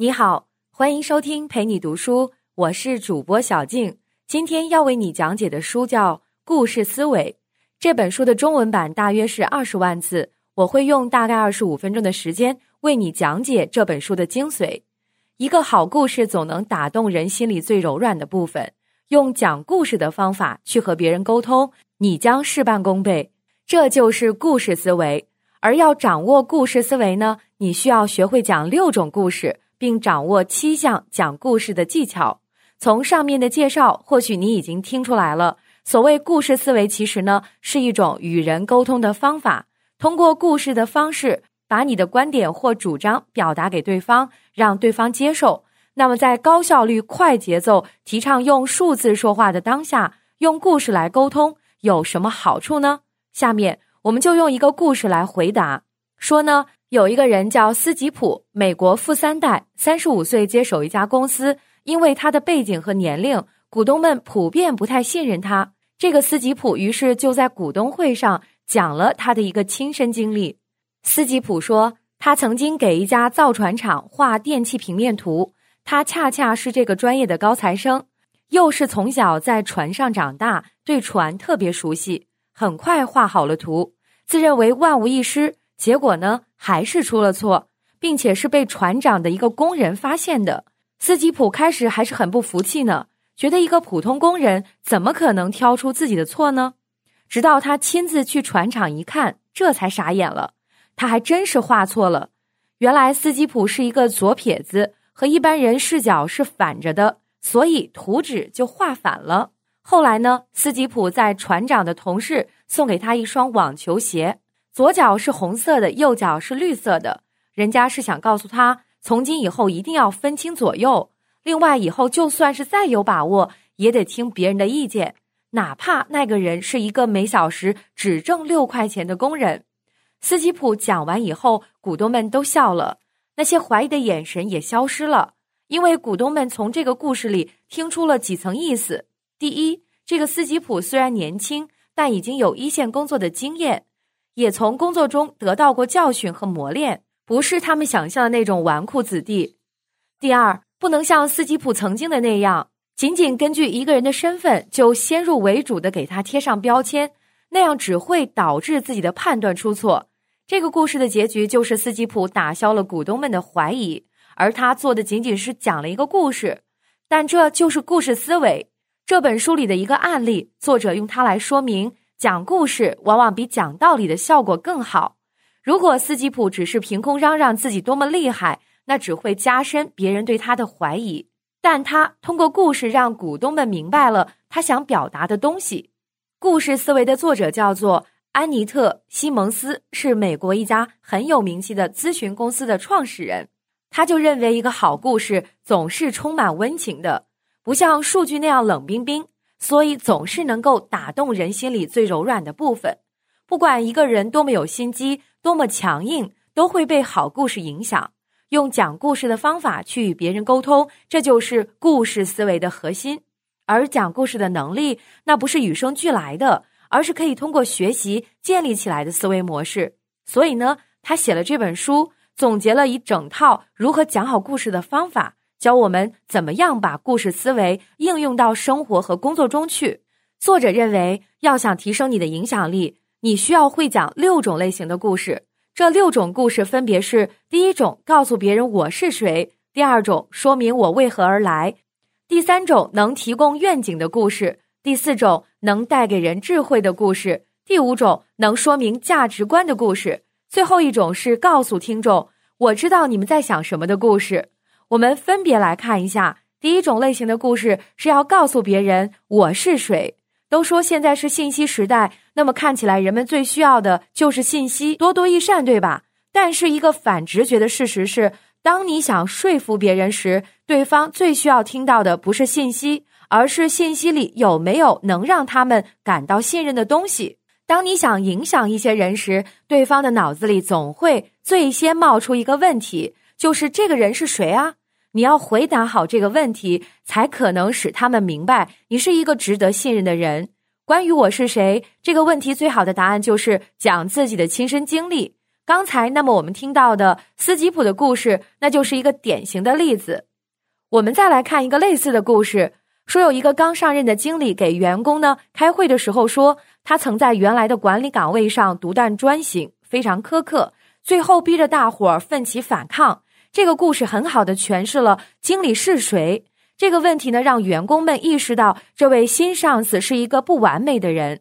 你好，欢迎收听陪你读书，我是主播小静。今天要为你讲解的书叫《故事思维》。这本书的中文版大约是二十万字，我会用大概二十五分钟的时间为你讲解这本书的精髓。一个好故事总能打动人心里最柔软的部分，用讲故事的方法去和别人沟通，你将事半功倍。这就是故事思维。而要掌握故事思维呢，你需要学会讲六种故事。并掌握七项讲故事的技巧。从上面的介绍，或许你已经听出来了。所谓故事思维，其实呢是一种与人沟通的方法。通过故事的方式，把你的观点或主张表达给对方，让对方接受。那么，在高效率、快节奏、提倡用数字说话的当下，用故事来沟通有什么好处呢？下面我们就用一个故事来回答。说呢。有一个人叫斯吉普，美国富三代，三十五岁接手一家公司。因为他的背景和年龄，股东们普遍不太信任他。这个斯吉普于是就在股东会上讲了他的一个亲身经历。斯吉普说，他曾经给一家造船厂画电气平面图，他恰恰是这个专业的高材生，又是从小在船上长大，对船特别熟悉，很快画好了图，自认为万无一失。结果呢，还是出了错，并且是被船长的一个工人发现的。斯基普开始还是很不服气呢，觉得一个普通工人怎么可能挑出自己的错呢？直到他亲自去船厂一看，这才傻眼了。他还真是画错了。原来斯基普是一个左撇子，和一般人视角是反着的，所以图纸就画反了。后来呢，斯基普在船长的同事送给他一双网球鞋。左脚是红色的，右脚是绿色的。人家是想告诉他，从今以后一定要分清左右。另外，以后就算是再有把握，也得听别人的意见，哪怕那个人是一个每小时只挣六块钱的工人。斯基普讲完以后，股东们都笑了，那些怀疑的眼神也消失了，因为股东们从这个故事里听出了几层意思：第一，这个斯基普虽然年轻，但已经有一线工作的经验。也从工作中得到过教训和磨练，不是他们想象的那种纨绔子弟。第二，不能像斯基普曾经的那样，仅仅根据一个人的身份就先入为主的给他贴上标签，那样只会导致自己的判断出错。这个故事的结局就是斯基普打消了股东们的怀疑，而他做的仅仅是讲了一个故事，但这就是故事思维。这本书里的一个案例，作者用它来说明。讲故事往往比讲道理的效果更好。如果斯基普只是凭空嚷嚷自己多么厉害，那只会加深别人对他的怀疑。但他通过故事让股东们明白了他想表达的东西。故事思维的作者叫做安妮特·西蒙斯，是美国一家很有名气的咨询公司的创始人。他就认为，一个好故事总是充满温情的，不像数据那样冷冰冰。所以总是能够打动人心里最柔软的部分。不管一个人多么有心机，多么强硬，都会被好故事影响。用讲故事的方法去与别人沟通，这就是故事思维的核心。而讲故事的能力，那不是与生俱来的，而是可以通过学习建立起来的思维模式。所以呢，他写了这本书，总结了一整套如何讲好故事的方法。教我们怎么样把故事思维应用到生活和工作中去。作者认为，要想提升你的影响力，你需要会讲六种类型的故事。这六种故事分别是：第一种，告诉别人我是谁；第二种，说明我为何而来；第三种，能提供愿景的故事；第四种，能带给人智慧的故事；第五种，能说明价值观的故事；最后一种是告诉听众我知道你们在想什么的故事。我们分别来看一下，第一种类型的故事是要告诉别人我是谁。都说现在是信息时代，那么看起来人们最需要的就是信息，多多益善，对吧？但是一个反直觉的事实是，当你想说服别人时，对方最需要听到的不是信息，而是信息里有没有能让他们感到信任的东西。当你想影响一些人时，对方的脑子里总会最先冒出一个问题，就是这个人是谁啊？你要回答好这个问题，才可能使他们明白你是一个值得信任的人。关于我是谁这个问题，最好的答案就是讲自己的亲身经历。刚才，那么我们听到的斯吉普的故事，那就是一个典型的例子。我们再来看一个类似的故事，说有一个刚上任的经理给员工呢开会的时候说，他曾在原来的管理岗位上独断专行，非常苛刻，最后逼着大伙儿奋起反抗。这个故事很好的诠释了经理是谁这个问题呢，让员工们意识到这位新上司是一个不完美的人，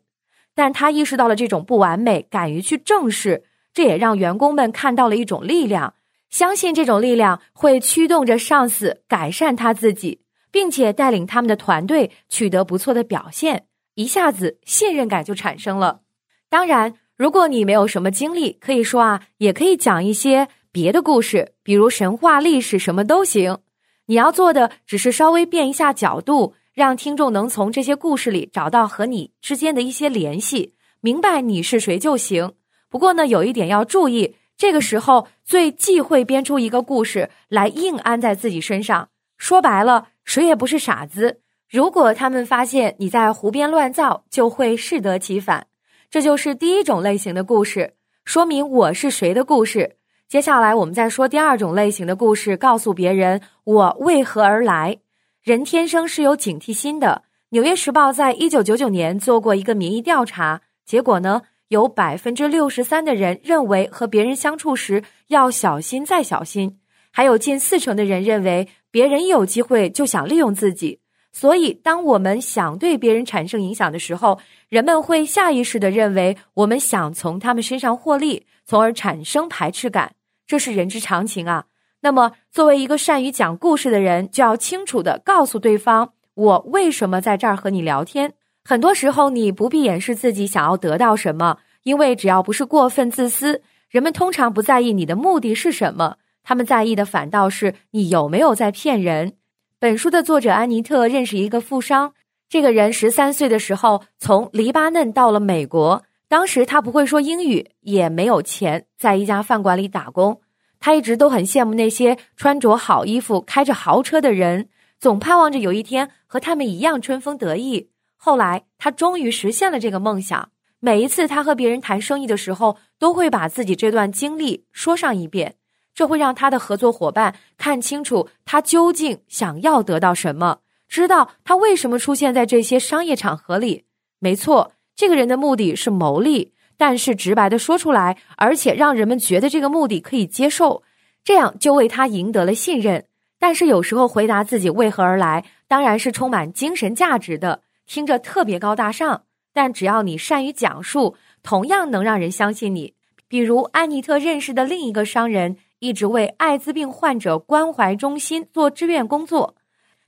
但他意识到了这种不完美，敢于去正视。这也让员工们看到了一种力量，相信这种力量会驱动着上司改善他自己，并且带领他们的团队取得不错的表现，一下子信任感就产生了。当然，如果你没有什么经历，可以说啊，也可以讲一些别的故事，比如神话、历史，什么都行。你要做的只是稍微变一下角度，让听众能从这些故事里找到和你之间的一些联系，明白你是谁就行。不过呢，有一点要注意，这个时候最忌讳编出一个故事来硬安在自己身上。说白了，谁也不是傻子。如果他们发现你在胡编乱造，就会适得其反。这就是第一种类型的故事，说明我是谁的故事。接下来我们再说第二种类型的故事，告诉别人我为何而来。人天生是有警惕心的。纽约时报在一九九九年做过一个民意调查，结果呢？有百分之六十三的人认为和别人相处时要小心再小心，还有近四成的人认为别人一有机会就想利用自己。所以，当我们想对别人产生影响的时候，人们会下意识的认为我们想从他们身上获利，从而产生排斥感，这是人之常情啊。那么，作为一个善于讲故事的人，就要清楚的告诉对方我为什么在这儿和你聊天。很多时候，你不必掩饰自己想要得到什么，因为只要不是过分自私，人们通常不在意你的目的是什么，他们在意的反倒是你有没有在骗人。本书的作者安妮特认识一个富商，这个人十三岁的时候从黎巴嫩到了美国，当时他不会说英语，也没有钱，在一家饭馆里打工。他一直都很羡慕那些穿着好衣服、开着豪车的人，总盼望着有一天和他们一样春风得意。后来，他终于实现了这个梦想。每一次他和别人谈生意的时候，都会把自己这段经历说上一遍，这会让他的合作伙伴看清楚他究竟想要得到什么，知道他为什么出现在这些商业场合里。没错，这个人的目的是牟利，但是直白的说出来，而且让人们觉得这个目的可以接受，这样就为他赢得了信任。但是有时候回答自己为何而来，当然是充满精神价值的。听着特别高大上，但只要你善于讲述，同样能让人相信你。比如安妮特认识的另一个商人，一直为艾滋病患者关怀中心做志愿工作。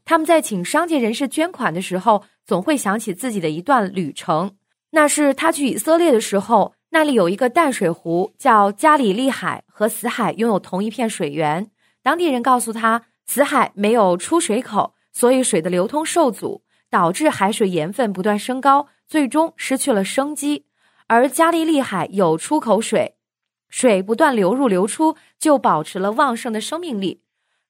他们在请商界人士捐款的时候，总会想起自己的一段旅程。那是他去以色列的时候，那里有一个淡水湖叫加里利海，和死海拥有同一片水源。当地人告诉他，死海没有出水口，所以水的流通受阻。导致海水盐分不断升高，最终失去了生机。而加利利海有出口水，水不断流入流出，就保持了旺盛的生命力。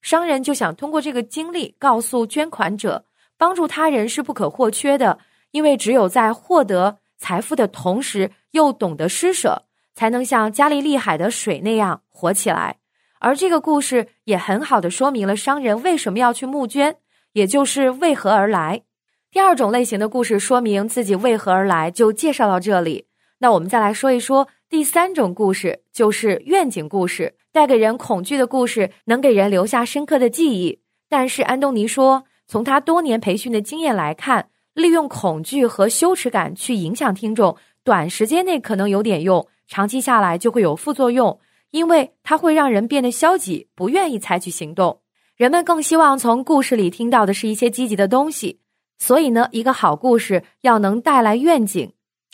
商人就想通过这个经历告诉捐款者，帮助他人是不可或缺的，因为只有在获得财富的同时，又懂得施舍，才能像加利利海的水那样活起来。而这个故事也很好的说明了商人为什么要去募捐，也就是为何而来。第二种类型的故事说明自己为何而来，就介绍到这里。那我们再来说一说第三种故事，就是愿景故事。带给人恐惧的故事能给人留下深刻的记忆，但是安东尼说，从他多年培训的经验来看，利用恐惧和羞耻感去影响听众，短时间内可能有点用，长期下来就会有副作用，因为它会让人变得消极，不愿意采取行动。人们更希望从故事里听到的是一些积极的东西。所以呢，一个好故事要能带来愿景。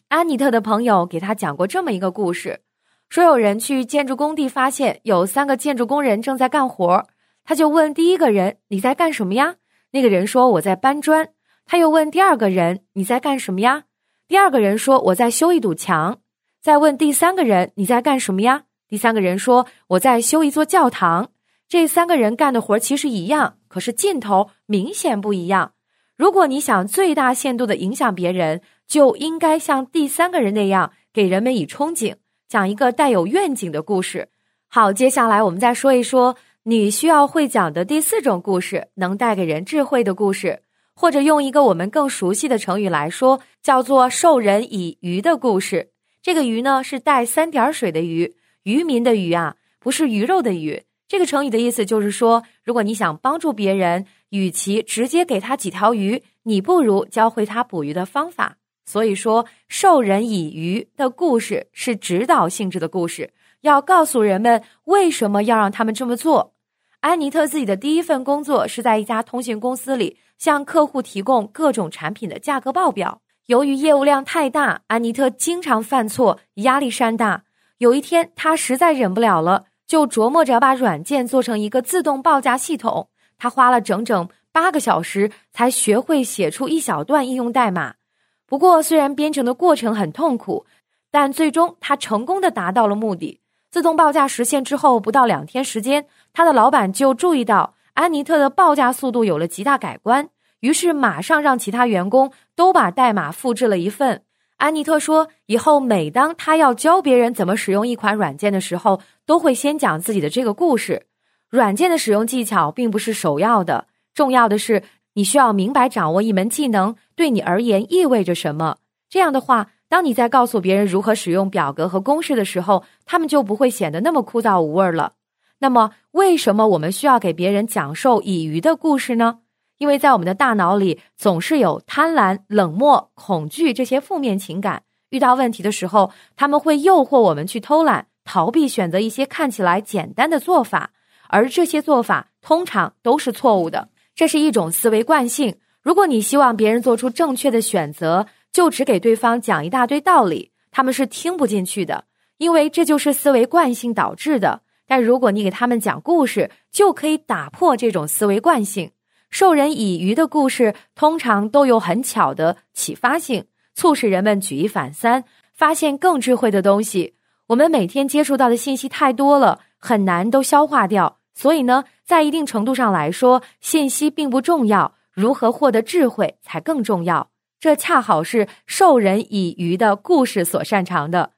安妮特的朋友给他讲过这么一个故事：说有人去建筑工地，发现有三个建筑工人正在干活，他就问第一个人：“你在干什么呀？”那个人说：“我在搬砖。”他又问第二个人：“你在干什么呀？”第二个人说：“我在修一堵墙。”再问第三个人：“你在干什么呀？”第三个人说：“我在修一座教堂。”这三个人干的活其实一样，可是劲头明显不一样。如果你想最大限度的影响别人，就应该像第三个人那样，给人们以憧憬，讲一个带有愿景的故事。好，接下来我们再说一说你需要会讲的第四种故事，能带给人智慧的故事，或者用一个我们更熟悉的成语来说，叫做授人以渔的故事。这个鱼呢是带三点水的鱼，渔民的渔啊，不是鱼肉的鱼。这个成语的意思就是说，如果你想帮助别人，与其直接给他几条鱼，你不如教会他捕鱼的方法。所以说，授人以渔的故事是指导性质的故事，要告诉人们为什么要让他们这么做。安妮特自己的第一份工作是在一家通讯公司里，向客户提供各种产品的价格报表。由于业务量太大，安妮特经常犯错，压力山大。有一天，她实在忍不了了，就琢磨着把软件做成一个自动报价系统。她花了整整八个小时才学会写出一小段应用代码。不过，虽然编程的过程很痛苦，但最终她成功的达到了目的。自动报价实现之后，不到两天时间，他的老板就注意到安妮特的报价速度有了极大改观。于是马上让其他员工都把代码复制了一份。安妮特说：“以后每当他要教别人怎么使用一款软件的时候，都会先讲自己的这个故事。软件的使用技巧并不是首要的，重要的是你需要明白掌握一门技能对你而言意味着什么。这样的话，当你在告诉别人如何使用表格和公式的时候，他们就不会显得那么枯燥无味了。那么，为什么我们需要给别人讲授以鱼的故事呢？”因为在我们的大脑里总是有贪婪、冷漠、恐惧这些负面情感，遇到问题的时候，他们会诱惑我们去偷懒、逃避，选择一些看起来简单的做法，而这些做法通常都是错误的。这是一种思维惯性。如果你希望别人做出正确的选择，就只给对方讲一大堆道理，他们是听不进去的，因为这就是思维惯性导致的。但如果你给他们讲故事，就可以打破这种思维惯性。授人以渔的故事通常都有很巧的启发性，促使人们举一反三，发现更智慧的东西。我们每天接触到的信息太多了，很难都消化掉。所以呢，在一定程度上来说，信息并不重要，如何获得智慧才更重要。这恰好是授人以渔的故事所擅长的。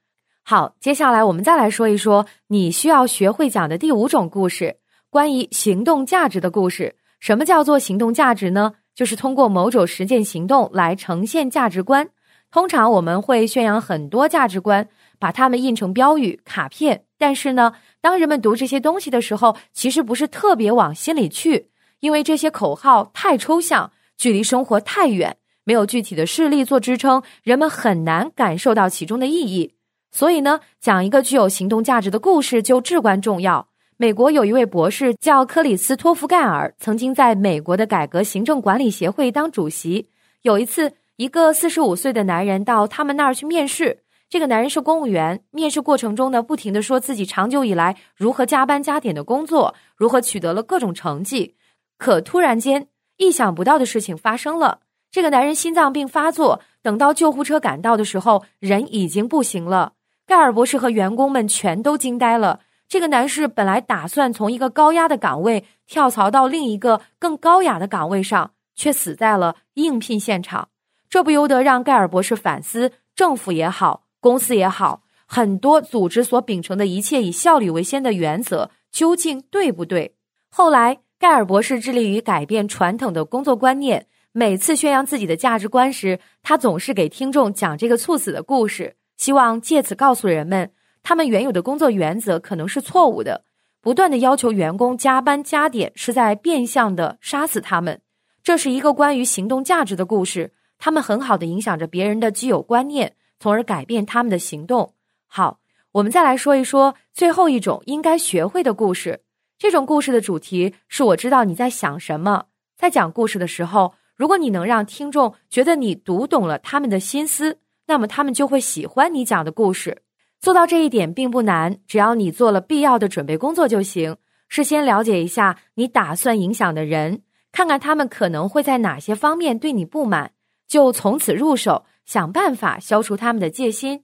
好，接下来我们再来说一说你需要学会讲的第五种故事——关于行动价值的故事。什么叫做行动价值呢？就是通过某种实践行动来呈现价值观。通常我们会宣扬很多价值观，把它们印成标语、卡片。但是呢，当人们读这些东西的时候，其实不是特别往心里去，因为这些口号太抽象，距离生活太远，没有具体的事例做支撑，人们很难感受到其中的意义。所以呢，讲一个具有行动价值的故事就至关重要。美国有一位博士叫克里斯托弗盖尔，曾经在美国的改革行政管理协会当主席。有一次，一个四十五岁的男人到他们那儿去面试。这个男人是公务员，面试过程中呢，不停的说自己长久以来如何加班加点的工作，如何取得了各种成绩。可突然间，意想不到的事情发生了，这个男人心脏病发作。等到救护车赶到的时候，人已经不行了。盖尔博士和员工们全都惊呆了。这个男士本来打算从一个高压的岗位跳槽到另一个更高雅的岗位上，却死在了应聘现场。这不由得让盖尔博士反思：政府也好，公司也好，很多组织所秉承的一切以效率为先的原则，究竟对不对？后来，盖尔博士致力于改变传统的工作观念。每次宣扬自己的价值观时，他总是给听众讲这个猝死的故事，希望借此告诉人们。他们原有的工作原则可能是错误的，不断的要求员工加班加点，是在变相的杀死他们。这是一个关于行动价值的故事，他们很好的影响着别人的既有观念，从而改变他们的行动。好，我们再来说一说最后一种应该学会的故事。这种故事的主题是我知道你在想什么。在讲故事的时候，如果你能让听众觉得你读懂了他们的心思，那么他们就会喜欢你讲的故事。做到这一点并不难，只要你做了必要的准备工作就行。事先了解一下你打算影响的人，看看他们可能会在哪些方面对你不满，就从此入手，想办法消除他们的戒心。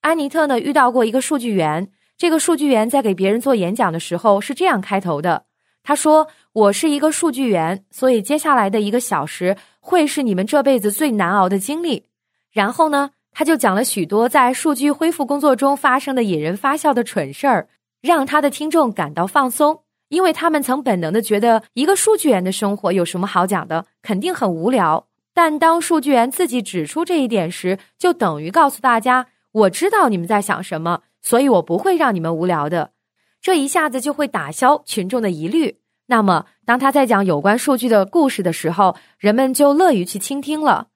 安妮特呢遇到过一个数据员，这个数据员在给别人做演讲的时候是这样开头的：“他说我是一个数据员，所以接下来的一个小时会是你们这辈子最难熬的经历。”然后呢？他就讲了许多在数据恢复工作中发生的引人发笑的蠢事儿，让他的听众感到放松，因为他们曾本能的觉得一个数据员的生活有什么好讲的，肯定很无聊。但当数据员自己指出这一点时，就等于告诉大家：“我知道你们在想什么，所以我不会让你们无聊的。”这一下子就会打消群众的疑虑。那么，当他在讲有关数据的故事的时候，人们就乐于去倾听了。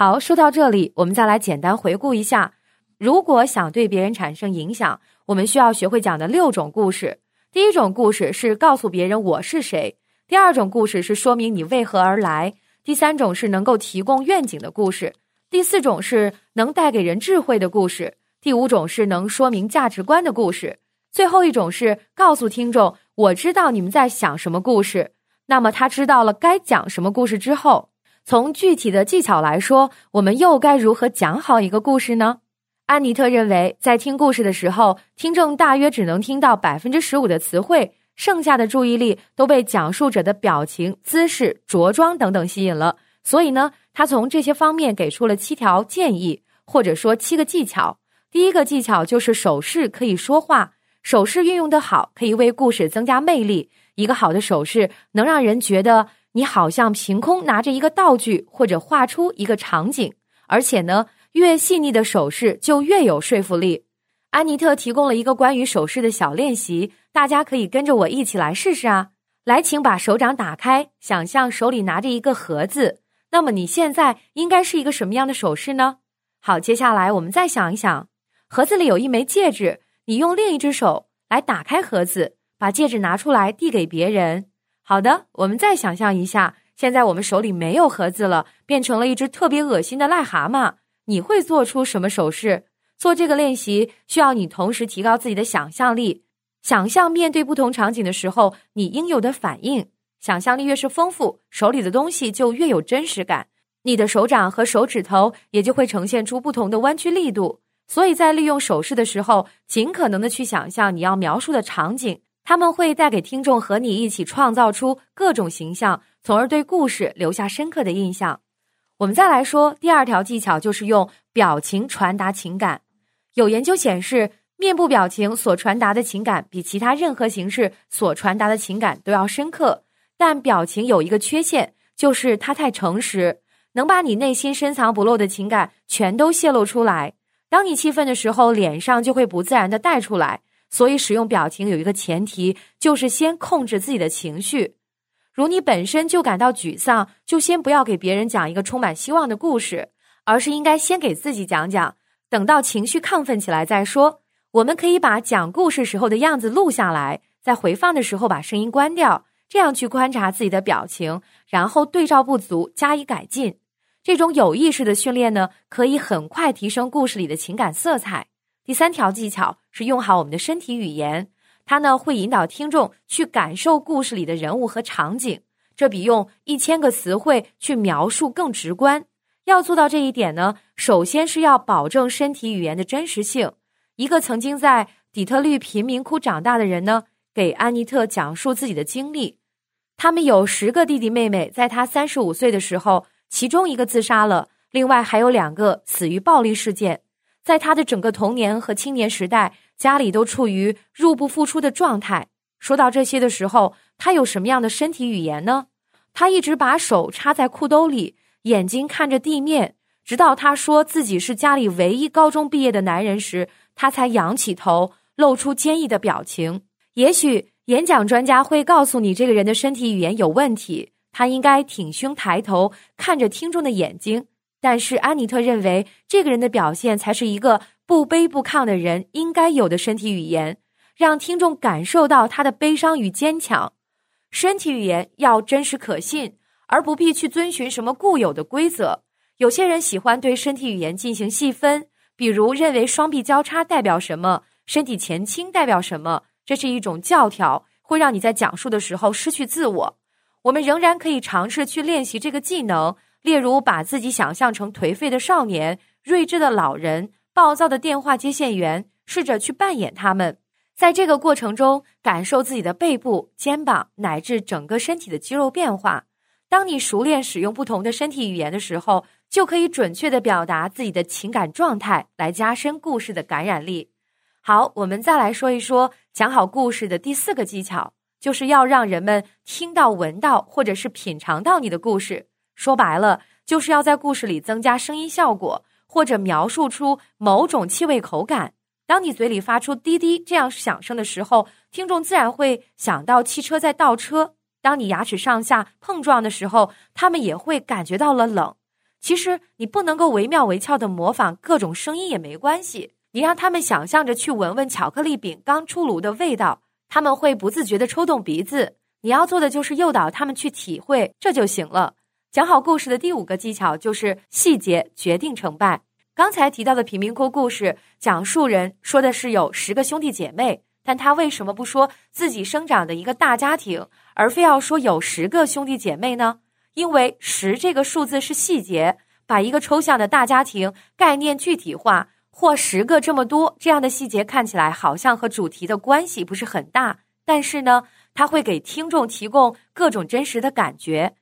好，说到这里，我们再来简单回顾一下：如果想对别人产生影响，我们需要学会讲的六种故事。第一种故事是告诉别人我是谁；第二种故事是说明你为何而来。第三种是能够提供愿景的故事，第四种是能带给人智慧的故事，第五种是能说明价值观的故事，最后一种是告诉听众我知道你们在想什么故事。那么他知道了该讲什么故事之后，从具体的技巧来说，我们又该如何讲好一个故事呢？安妮特认为，在听故事的时候，听众大约只能听到百分之十五的词汇。剩下的注意力都被讲述者的表情、姿势、着装等等吸引了，所以呢，他从这些方面给出了七条建议，或者说七个技巧。第一个技巧就是手势可以说话，手势运用的好，可以为故事增加魅力。一个好的手势能让人觉得你好像凭空拿着一个道具，或者画出一个场景，而且呢，越细腻的手势就越有说服力。安妮特提供了一个关于手势的小练习，大家可以跟着我一起来试试啊！来，请把手掌打开，想象手里拿着一个盒子。那么你现在应该是一个什么样的手势呢？好，接下来我们再想一想，盒子里有一枚戒指，你用另一只手来打开盒子，把戒指拿出来递给别人。好的，我们再想象一下，现在我们手里没有盒子了，变成了一只特别恶心的癞蛤蟆，你会做出什么手势？做这个练习需要你同时提高自己的想象力，想象面对不同场景的时候你应有的反应。想象力越是丰富，手里的东西就越有真实感，你的手掌和手指头也就会呈现出不同的弯曲力度。所以在利用手势的时候，尽可能的去想象你要描述的场景，他们会带给听众和你一起创造出各种形象，从而对故事留下深刻的印象。我们再来说第二条技巧，就是用表情传达情感。有研究显示，面部表情所传达的情感比其他任何形式所传达的情感都要深刻。但表情有一个缺陷，就是它太诚实，能把你内心深藏不露的情感全都泄露出来。当你气愤的时候，脸上就会不自然的带出来。所以，使用表情有一个前提，就是先控制自己的情绪。如你本身就感到沮丧，就先不要给别人讲一个充满希望的故事，而是应该先给自己讲讲。等到情绪亢奋起来再说。我们可以把讲故事时候的样子录下来，在回放的时候把声音关掉，这样去观察自己的表情，然后对照不足加以改进。这种有意识的训练呢，可以很快提升故事里的情感色彩。第三条技巧是用好我们的身体语言，它呢会引导听众去感受故事里的人物和场景，这比用一千个词汇去描述更直观。要做到这一点呢，首先是要保证身体语言的真实性。一个曾经在底特律贫民窟长大的人呢，给安妮特讲述自己的经历。他们有十个弟弟妹妹，在他三十五岁的时候，其中一个自杀了，另外还有两个死于暴力事件。在他的整个童年和青年时代，家里都处于入不敷出的状态。说到这些的时候，他有什么样的身体语言呢？他一直把手插在裤兜里。眼睛看着地面，直到他说自己是家里唯一高中毕业的男人时，他才仰起头，露出坚毅的表情。也许演讲专家会告诉你，这个人的身体语言有问题，他应该挺胸抬头，看着听众的眼睛。但是安妮特认为，这个人的表现才是一个不卑不亢的人应该有的身体语言，让听众感受到他的悲伤与坚强。身体语言要真实可信。而不必去遵循什么固有的规则。有些人喜欢对身体语言进行细分，比如认为双臂交叉代表什么，身体前倾代表什么，这是一种教条，会让你在讲述的时候失去自我。我们仍然可以尝试去练习这个技能，例如把自己想象成颓废的少年、睿智的老人、暴躁的电话接线员，试着去扮演他们。在这个过程中，感受自己的背部、肩膀乃至整个身体的肌肉变化。当你熟练使用不同的身体语言的时候，就可以准确的表达自己的情感状态，来加深故事的感染力。好，我们再来说一说讲好故事的第四个技巧，就是要让人们听到、闻到或者是品尝到你的故事。说白了，就是要在故事里增加声音效果，或者描述出某种气味口感。当你嘴里发出滴滴这样响声的时候，听众自然会想到汽车在倒车。当你牙齿上下碰撞的时候，他们也会感觉到了冷。其实你不能够惟妙惟肖的模仿各种声音也没关系，你让他们想象着去闻闻巧克力饼刚出炉的味道，他们会不自觉的抽动鼻子。你要做的就是诱导他们去体会，这就行了。讲好故事的第五个技巧就是细节决定成败。刚才提到的贫民窟故事，讲述人说的是有十个兄弟姐妹，但他为什么不说自己生长的一个大家庭，而非要说有十个兄弟姐妹呢？因为十这个数字是细节，把一个抽象的大家庭概念具体化，或十个这么多这样的细节看起来好像和主题的关系不是很大，但是呢，它会给听众提供各种真实的感觉。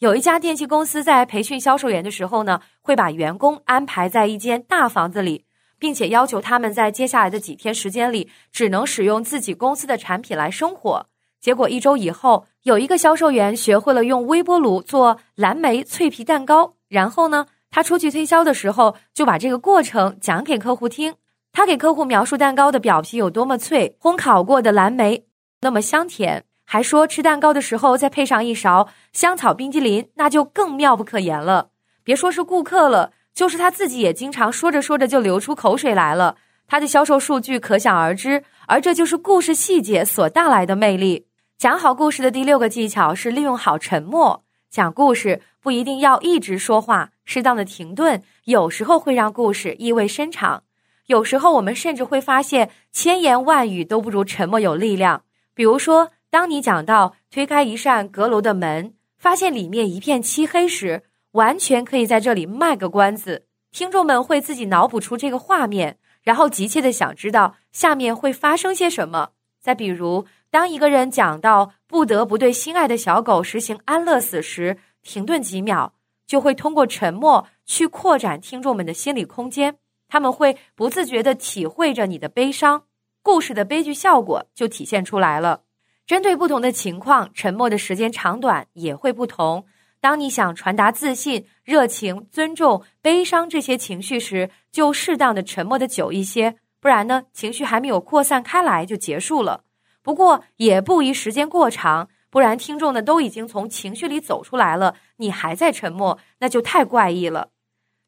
有一家电器公司在培训销售员的时候呢，会把员工安排在一间大房子里，并且要求他们在接下来的几天时间里只能使用自己公司的产品来生火。结果一周以后，有一个销售员学会了用微波炉做蓝莓脆皮蛋糕。然后呢，他出去推销的时候，就把这个过程讲给客户听。他给客户描述蛋糕的表皮有多么脆，烘烤过的蓝莓那么香甜，还说吃蛋糕的时候再配上一勺香草冰激凌，那就更妙不可言了。别说是顾客了，就是他自己也经常说着说着就流出口水来了。他的销售数据可想而知，而这就是故事细节所带来的魅力。讲好故事的第六个技巧是利用好沉默。讲故事不一定要一直说话，适当的停顿有时候会让故事意味深长。有时候我们甚至会发现，千言万语都不如沉默有力量。比如说，当你讲到推开一扇阁楼的门，发现里面一片漆黑时，完全可以在这里卖个关子，听众们会自己脑补出这个画面，然后急切的想知道下面会发生些什么。再比如。当一个人讲到不得不对心爱的小狗实行安乐死时，停顿几秒，就会通过沉默去扩展听众们的心理空间。他们会不自觉地体会着你的悲伤，故事的悲剧效果就体现出来了。针对不同的情况，沉默的时间长短也会不同。当你想传达自信、热情、尊重、悲伤这些情绪时，就适当的沉默的久一些，不然呢，情绪还没有扩散开来就结束了。不过也不宜时间过长，不然听众呢都已经从情绪里走出来了，你还在沉默，那就太怪异了。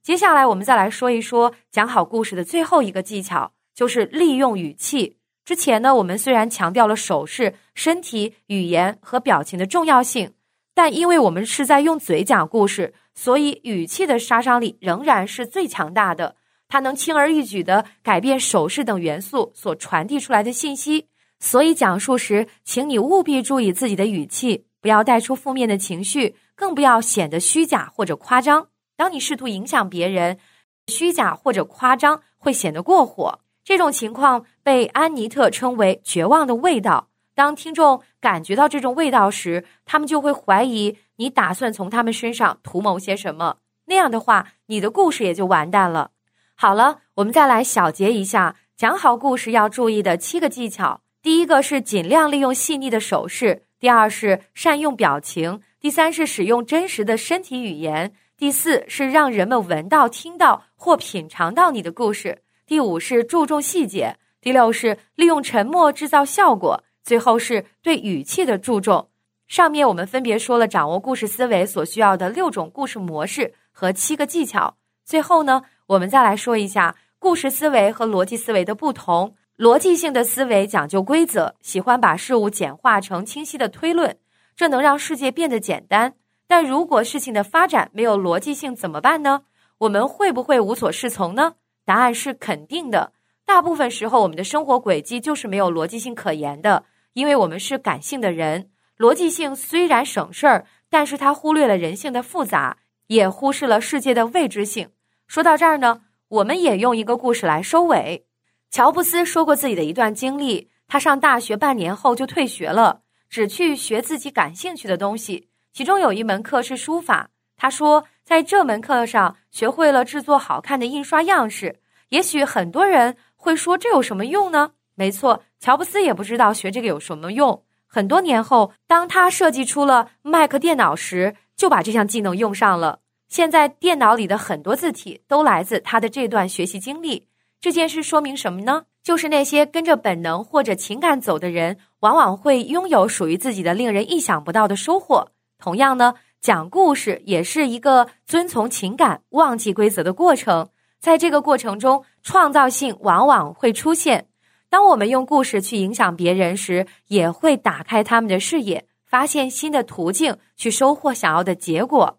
接下来我们再来说一说讲好故事的最后一个技巧，就是利用语气。之前呢，我们虽然强调了手势、身体语言和表情的重要性，但因为我们是在用嘴讲故事，所以语气的杀伤力仍然是最强大的。它能轻而易举地改变手势等元素所传递出来的信息。所以讲述时，请你务必注意自己的语气，不要带出负面的情绪，更不要显得虚假或者夸张。当你试图影响别人，虚假或者夸张会显得过火。这种情况被安妮特称为“绝望的味道”。当听众感觉到这种味道时，他们就会怀疑你打算从他们身上图谋些什么。那样的话，你的故事也就完蛋了。好了，我们再来小结一下讲好故事要注意的七个技巧。第一个是尽量利用细腻的手势，第二是善用表情，第三是使用真实的身体语言，第四是让人们闻到、听到或品尝到你的故事，第五是注重细节，第六是利用沉默制造效果，最后是对语气的注重。上面我们分别说了掌握故事思维所需要的六种故事模式和七个技巧。最后呢，我们再来说一下故事思维和逻辑思维的不同。逻辑性的思维讲究规则，喜欢把事物简化成清晰的推论，这能让世界变得简单。但如果事情的发展没有逻辑性怎么办呢？我们会不会无所适从呢？答案是肯定的。大部分时候，我们的生活轨迹就是没有逻辑性可言的，因为我们是感性的人。逻辑性虽然省事儿，但是它忽略了人性的复杂，也忽视了世界的未知性。说到这儿呢，我们也用一个故事来收尾。乔布斯说过自己的一段经历：他上大学半年后就退学了，只去学自己感兴趣的东西。其中有一门课是书法。他说，在这门课上学会了制作好看的印刷样式。也许很多人会说这有什么用呢？没错，乔布斯也不知道学这个有什么用。很多年后，当他设计出了 Mac 电脑时，就把这项技能用上了。现在电脑里的很多字体都来自他的这段学习经历。这件事说明什么呢？就是那些跟着本能或者情感走的人，往往会拥有属于自己的令人意想不到的收获。同样呢，讲故事也是一个遵从情感、忘记规则的过程。在这个过程中，创造性往往会出现。当我们用故事去影响别人时，也会打开他们的视野，发现新的途径，去收获想要的结果。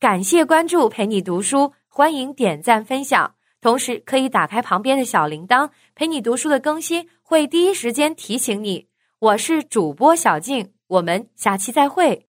感谢关注，陪你读书，欢迎点赞分享，同时可以打开旁边的小铃铛，陪你读书的更新会第一时间提醒你。我是主播小静，我们下期再会。